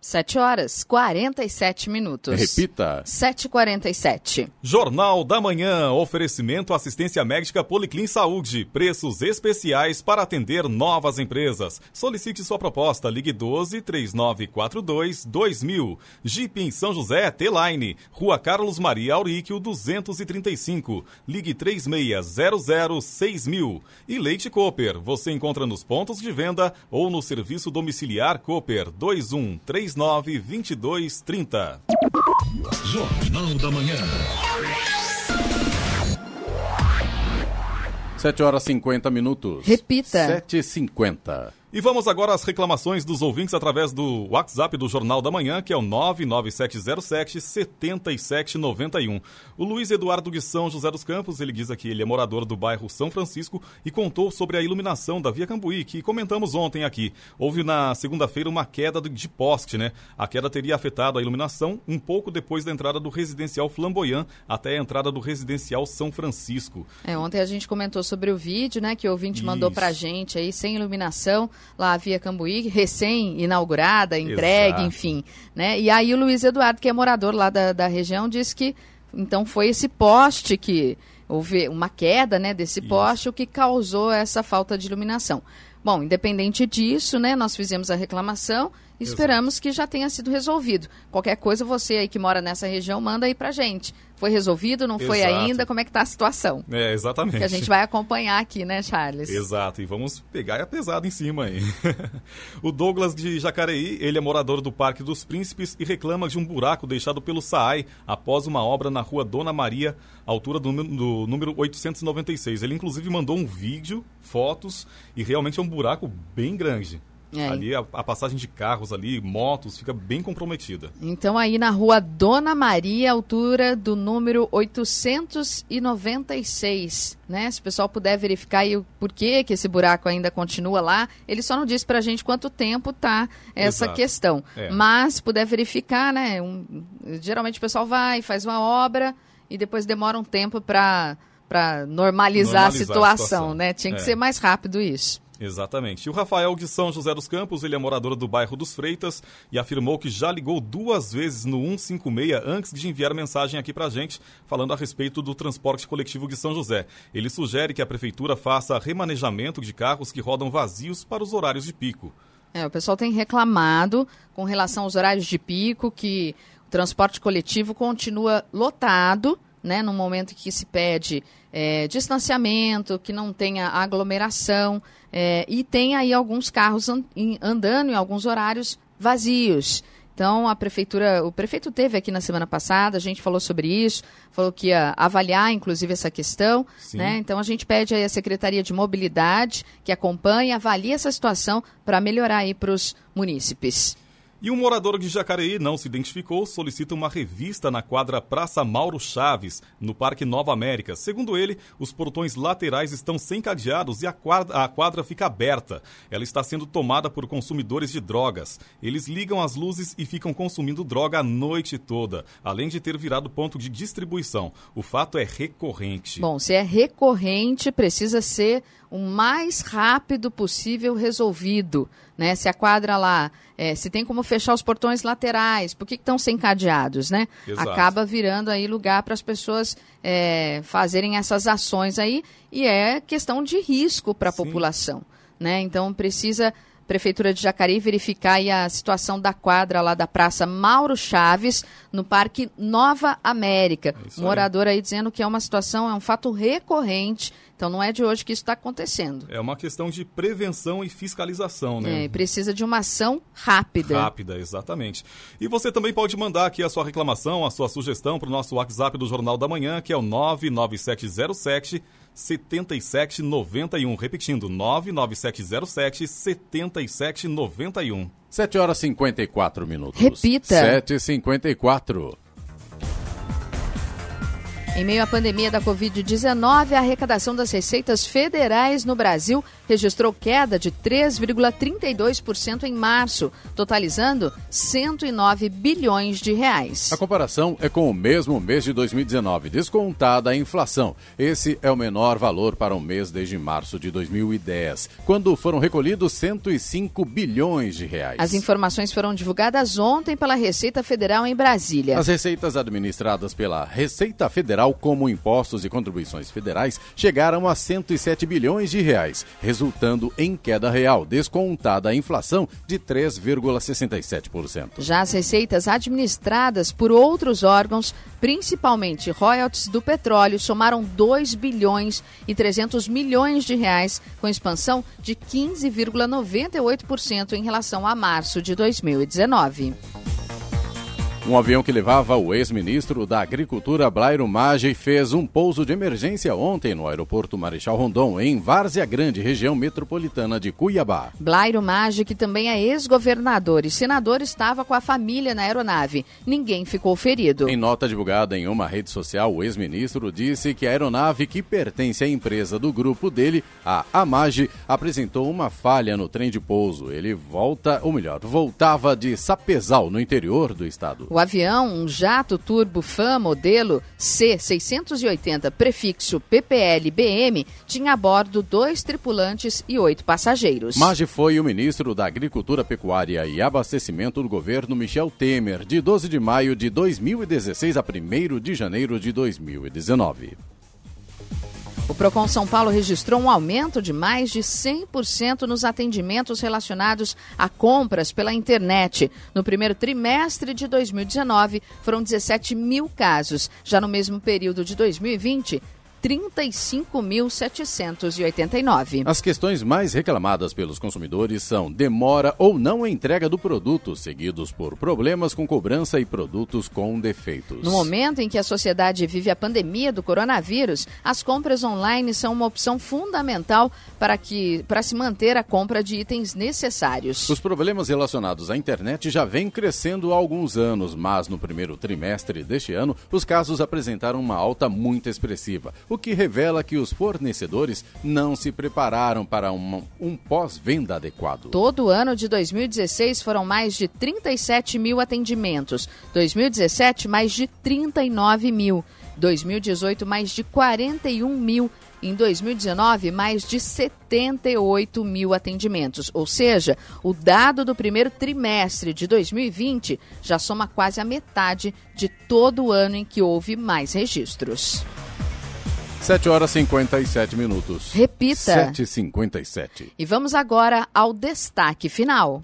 7 horas 47 minutos. Repita. 7h47. Jornal da Manhã. Oferecimento assistência médica Policlin Saúde. Preços especiais para atender novas empresas. Solicite sua proposta. Ligue 12 3942 2000. Jeep em São José, T-Line. Rua Carlos Maria Auríquio 235. Ligue 3600 6000. E Leite Cooper. Você encontra nos pontos de venda ou no serviço domiciliar Cooper 2139 2230. Jornal da Manhã. 7 horas 50 minutos. Repita. 7h50. E vamos agora às reclamações dos ouvintes através do WhatsApp do Jornal da Manhã, que é o 99707-7791. O Luiz Eduardo de São José dos Campos, ele diz aqui, ele é morador do bairro São Francisco e contou sobre a iluminação da Via Cambuí, que comentamos ontem aqui. Houve na segunda-feira uma queda de poste, né? A queda teria afetado a iluminação um pouco depois da entrada do residencial Flamboyant até a entrada do residencial São Francisco. É, ontem a gente comentou sobre o vídeo, né, que o ouvinte Isso. mandou pra gente aí, sem iluminação lá a Via Cambuí, recém-inaugurada, entregue, Exato. enfim. Né? E aí o Luiz Eduardo, que é morador lá da, da região, disse que então foi esse poste que houve uma queda né, desse Isso. poste o que causou essa falta de iluminação. Bom, independente disso, né, nós fizemos a reclamação Esperamos Exato. que já tenha sido resolvido. Qualquer coisa, você aí que mora nessa região, manda aí pra gente. Foi resolvido, não foi Exato. ainda? Como é que tá a situação? É, exatamente. Que a gente vai acompanhar aqui, né, Charles? Exato, e vamos pegar a pesada em cima aí. o Douglas de Jacareí, ele é morador do Parque dos Príncipes e reclama de um buraco deixado pelo SAAI após uma obra na rua Dona Maria, altura do, do número 896. Ele inclusive mandou um vídeo, fotos, e realmente é um buraco bem grande. É. Ali a, a, passagem de carros ali, motos, fica bem comprometida. Então aí na rua Dona Maria, altura do número 896, né? Se o pessoal puder verificar aí o porquê que esse buraco ainda continua lá, ele só não disse pra gente quanto tempo tá essa Exato. questão. É. Mas se puder verificar, né? Um, geralmente o pessoal vai, faz uma obra e depois demora um tempo para para normalizar, normalizar, a situação, a situação. né? Tinha que é. ser mais rápido isso. Exatamente. E o Rafael de São José dos Campos, ele é morador do bairro dos Freitas e afirmou que já ligou duas vezes no 156 antes de enviar mensagem aqui pra gente, falando a respeito do transporte coletivo de São José. Ele sugere que a prefeitura faça remanejamento de carros que rodam vazios para os horários de pico. É, o pessoal tem reclamado com relação aos horários de pico que o transporte coletivo continua lotado, né, no momento que se pede é, distanciamento, que não tenha aglomeração. É, e tem aí alguns carros andando em alguns horários vazios. Então, a prefeitura, o prefeito teve aqui na semana passada, a gente falou sobre isso, falou que ia avaliar, inclusive, essa questão. Né? Então, a gente pede aí a Secretaria de Mobilidade que acompanhe, avalie essa situação para melhorar aí para os munícipes. E um morador de Jacareí não se identificou, solicita uma revista na quadra Praça Mauro Chaves, no Parque Nova América. Segundo ele, os portões laterais estão sem cadeados e a quadra, a quadra fica aberta. Ela está sendo tomada por consumidores de drogas. Eles ligam as luzes e ficam consumindo droga a noite toda, além de ter virado ponto de distribuição. O fato é recorrente. Bom, se é recorrente, precisa ser o mais rápido possível resolvido. Né? Se a quadra lá, é, se tem como fechar os portões laterais, por que estão sem cadeados, né? Exato. Acaba virando aí lugar para as pessoas é, fazerem essas ações aí e é questão de risco para a população, né? Então precisa Prefeitura de Jacareí verificar aí a situação da quadra lá da Praça Mauro Chaves, no Parque Nova América. Um morador aí dizendo que é uma situação, é um fato recorrente, então não é de hoje que isso está acontecendo. É uma questão de prevenção e fiscalização, né? É, e precisa de uma ação rápida. Rápida, exatamente. E você também pode mandar aqui a sua reclamação, a sua sugestão para o nosso WhatsApp do Jornal da Manhã, que é o 99707 7791. Repetindo, 99707 7791. 7 horas e 54 minutos. Repita. 7h54. Em meio à pandemia da Covid-19, a arrecadação das receitas federais no Brasil registrou queda de 3,32% em março, totalizando 109 bilhões de reais. A comparação é com o mesmo mês de 2019, descontada a inflação. Esse é o menor valor para um mês desde março de 2010, quando foram recolhidos 105 bilhões de reais. As informações foram divulgadas ontem pela Receita Federal em Brasília. As receitas administradas pela Receita Federal, como impostos e contribuições federais, chegaram a 107 bilhões de reais, resultando em queda real, descontada a inflação de 3,67%. Já as receitas administradas por outros órgãos, principalmente royalties do petróleo, somaram 2 bilhões e 300 milhões de reais, com expansão de 15,98% em relação a março de 2019. Um avião que levava o ex-ministro da Agricultura, Blairo Maggi, fez um pouso de emergência ontem no aeroporto Marechal Rondon, em Várzea Grande, região metropolitana de Cuiabá. Blairo Maggi, que também é ex-governador e senador, estava com a família na aeronave. Ninguém ficou ferido. Em nota divulgada em uma rede social, o ex-ministro disse que a aeronave que pertence à empresa do grupo dele, a Amage, apresentou uma falha no trem de pouso. Ele volta, ou melhor, voltava de Sapezal, no interior do estado. O avião, um jato turbo FAM modelo C680, prefixo PPL-BM, tinha a bordo dois tripulantes e oito passageiros. Maggi foi o ministro da Agricultura, Pecuária e Abastecimento do governo Michel Temer, de 12 de maio de 2016 a 1 de janeiro de 2019. O Procon São Paulo registrou um aumento de mais de 100% nos atendimentos relacionados a compras pela internet. No primeiro trimestre de 2019, foram 17 mil casos. Já no mesmo período de 2020, 35.789. As questões mais reclamadas pelos consumidores são demora ou não a entrega do produto, seguidos por problemas com cobrança e produtos com defeitos. No momento em que a sociedade vive a pandemia do coronavírus, as compras online são uma opção fundamental para, que, para se manter a compra de itens necessários. Os problemas relacionados à internet já vêm crescendo há alguns anos, mas no primeiro trimestre deste ano, os casos apresentaram uma alta muito expressiva, o que revela que os fornecedores não se prepararam para um, um pós-venda adequado. Todo ano de 2016 foram mais de 37 mil atendimentos, 2017 mais de 39 mil, 2018 mais de 41 mil em 2019, mais de 78 mil atendimentos. Ou seja, o dado do primeiro trimestre de 2020 já soma quase a metade de todo o ano em que houve mais registros. 7 horas e 57 minutos. Repita. 7h57. E vamos agora ao destaque final.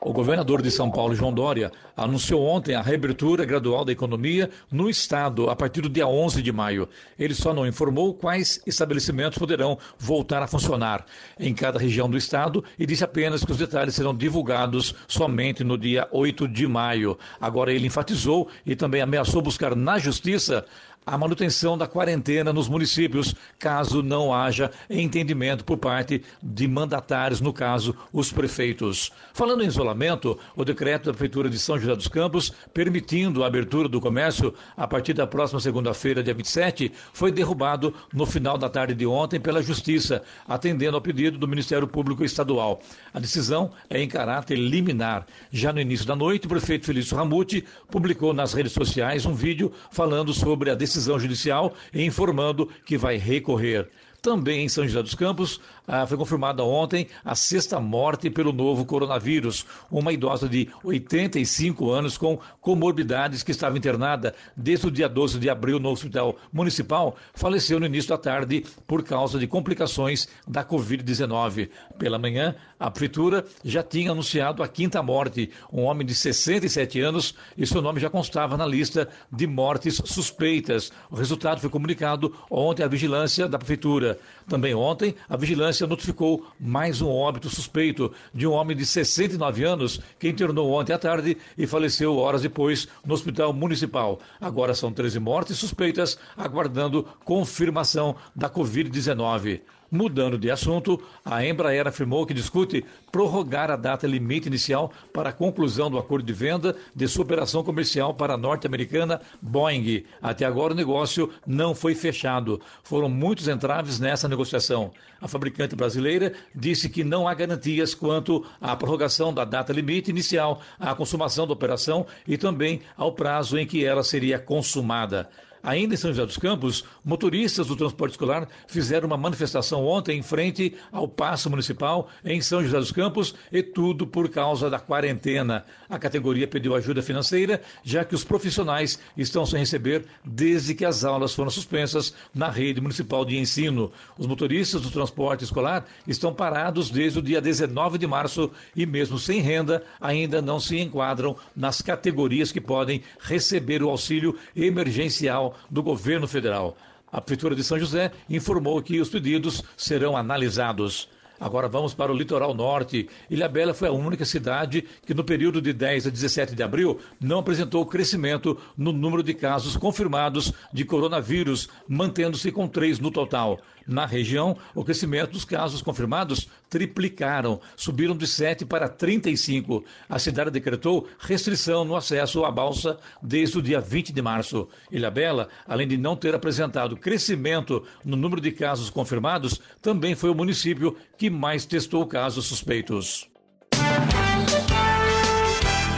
O governador de São Paulo, João Dória, anunciou ontem a reabertura gradual da economia no estado a partir do dia 11 de maio. Ele só não informou quais estabelecimentos poderão voltar a funcionar em cada região do estado e disse apenas que os detalhes serão divulgados somente no dia 8 de maio. Agora ele enfatizou e também ameaçou buscar na justiça a manutenção da quarentena nos municípios, caso não haja entendimento por parte de mandatários, no caso, os prefeitos. Falando em isolamento, o decreto da Prefeitura de São José dos Campos, permitindo a abertura do comércio a partir da próxima segunda-feira, dia 27, foi derrubado no final da tarde de ontem pela Justiça, atendendo ao pedido do Ministério Público Estadual. A decisão é em caráter liminar. Já no início da noite, o prefeito Felício Ramute publicou nas redes sociais um vídeo falando sobre a decisão judicial e informando que vai recorrer. Também em São José dos Campos, ah, foi confirmada ontem a sexta morte pelo novo coronavírus. Uma idosa de 85 anos com comorbidades que estava internada desde o dia 12 de abril no Hospital Municipal faleceu no início da tarde por causa de complicações da Covid-19. Pela manhã, a Prefeitura já tinha anunciado a quinta morte, um homem de 67 anos, e seu nome já constava na lista de mortes suspeitas. O resultado foi comunicado ontem à vigilância da Prefeitura. Também ontem, a vigilância notificou mais um óbito suspeito de um homem de 69 anos que internou ontem à tarde e faleceu horas depois no Hospital Municipal. Agora são 13 mortes suspeitas, aguardando confirmação da Covid-19. Mudando de assunto, a Embraer afirmou que discute prorrogar a data limite inicial para a conclusão do acordo de venda de sua operação comercial para a norte-americana Boeing. Até agora o negócio não foi fechado. Foram muitos entraves nessa negociação. A fabricante brasileira disse que não há garantias quanto à prorrogação da data limite inicial, à consumação da operação e também ao prazo em que ela seria consumada. Ainda em São José dos Campos, motoristas do transporte escolar fizeram uma manifestação ontem em frente ao Paço Municipal em São José dos Campos e tudo por causa da quarentena. A categoria pediu ajuda financeira, já que os profissionais estão sem receber desde que as aulas foram suspensas na rede municipal de ensino. Os motoristas do transporte escolar estão parados desde o dia 19 de março e, mesmo sem renda, ainda não se enquadram nas categorias que podem receber o auxílio emergencial do governo federal. A Prefeitura de São José informou que os pedidos serão analisados. Agora vamos para o litoral norte. Ilhabela foi a única cidade que, no período de 10 a 17 de abril, não apresentou crescimento no número de casos confirmados de coronavírus, mantendo-se com três no total. Na região, o crescimento dos casos confirmados triplicaram, subiram de 7 para 35. A cidade decretou restrição no acesso à balsa desde o dia 20 de março. Ilhabela, além de não ter apresentado crescimento no número de casos confirmados, também foi o município que mais testou casos suspeitos.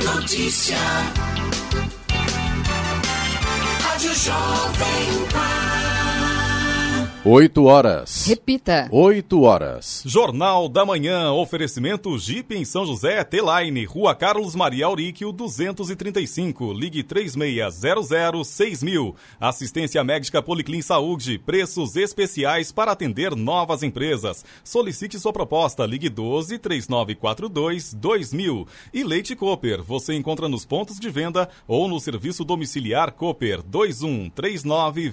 Notícia. Rádio Jovem Pan. 8 horas. Repita. 8 horas. Jornal da Manhã, oferecimento Jeep em São José, T-Line, Rua Carlos Maria Auríquio, 235, ligue 36006000. Assistência médica Policlin Saúde, preços especiais para atender novas empresas. Solicite sua proposta, ligue 12 3942 2000. E Leite Cooper, você encontra nos pontos de venda ou no serviço domiciliar Cooper 21 39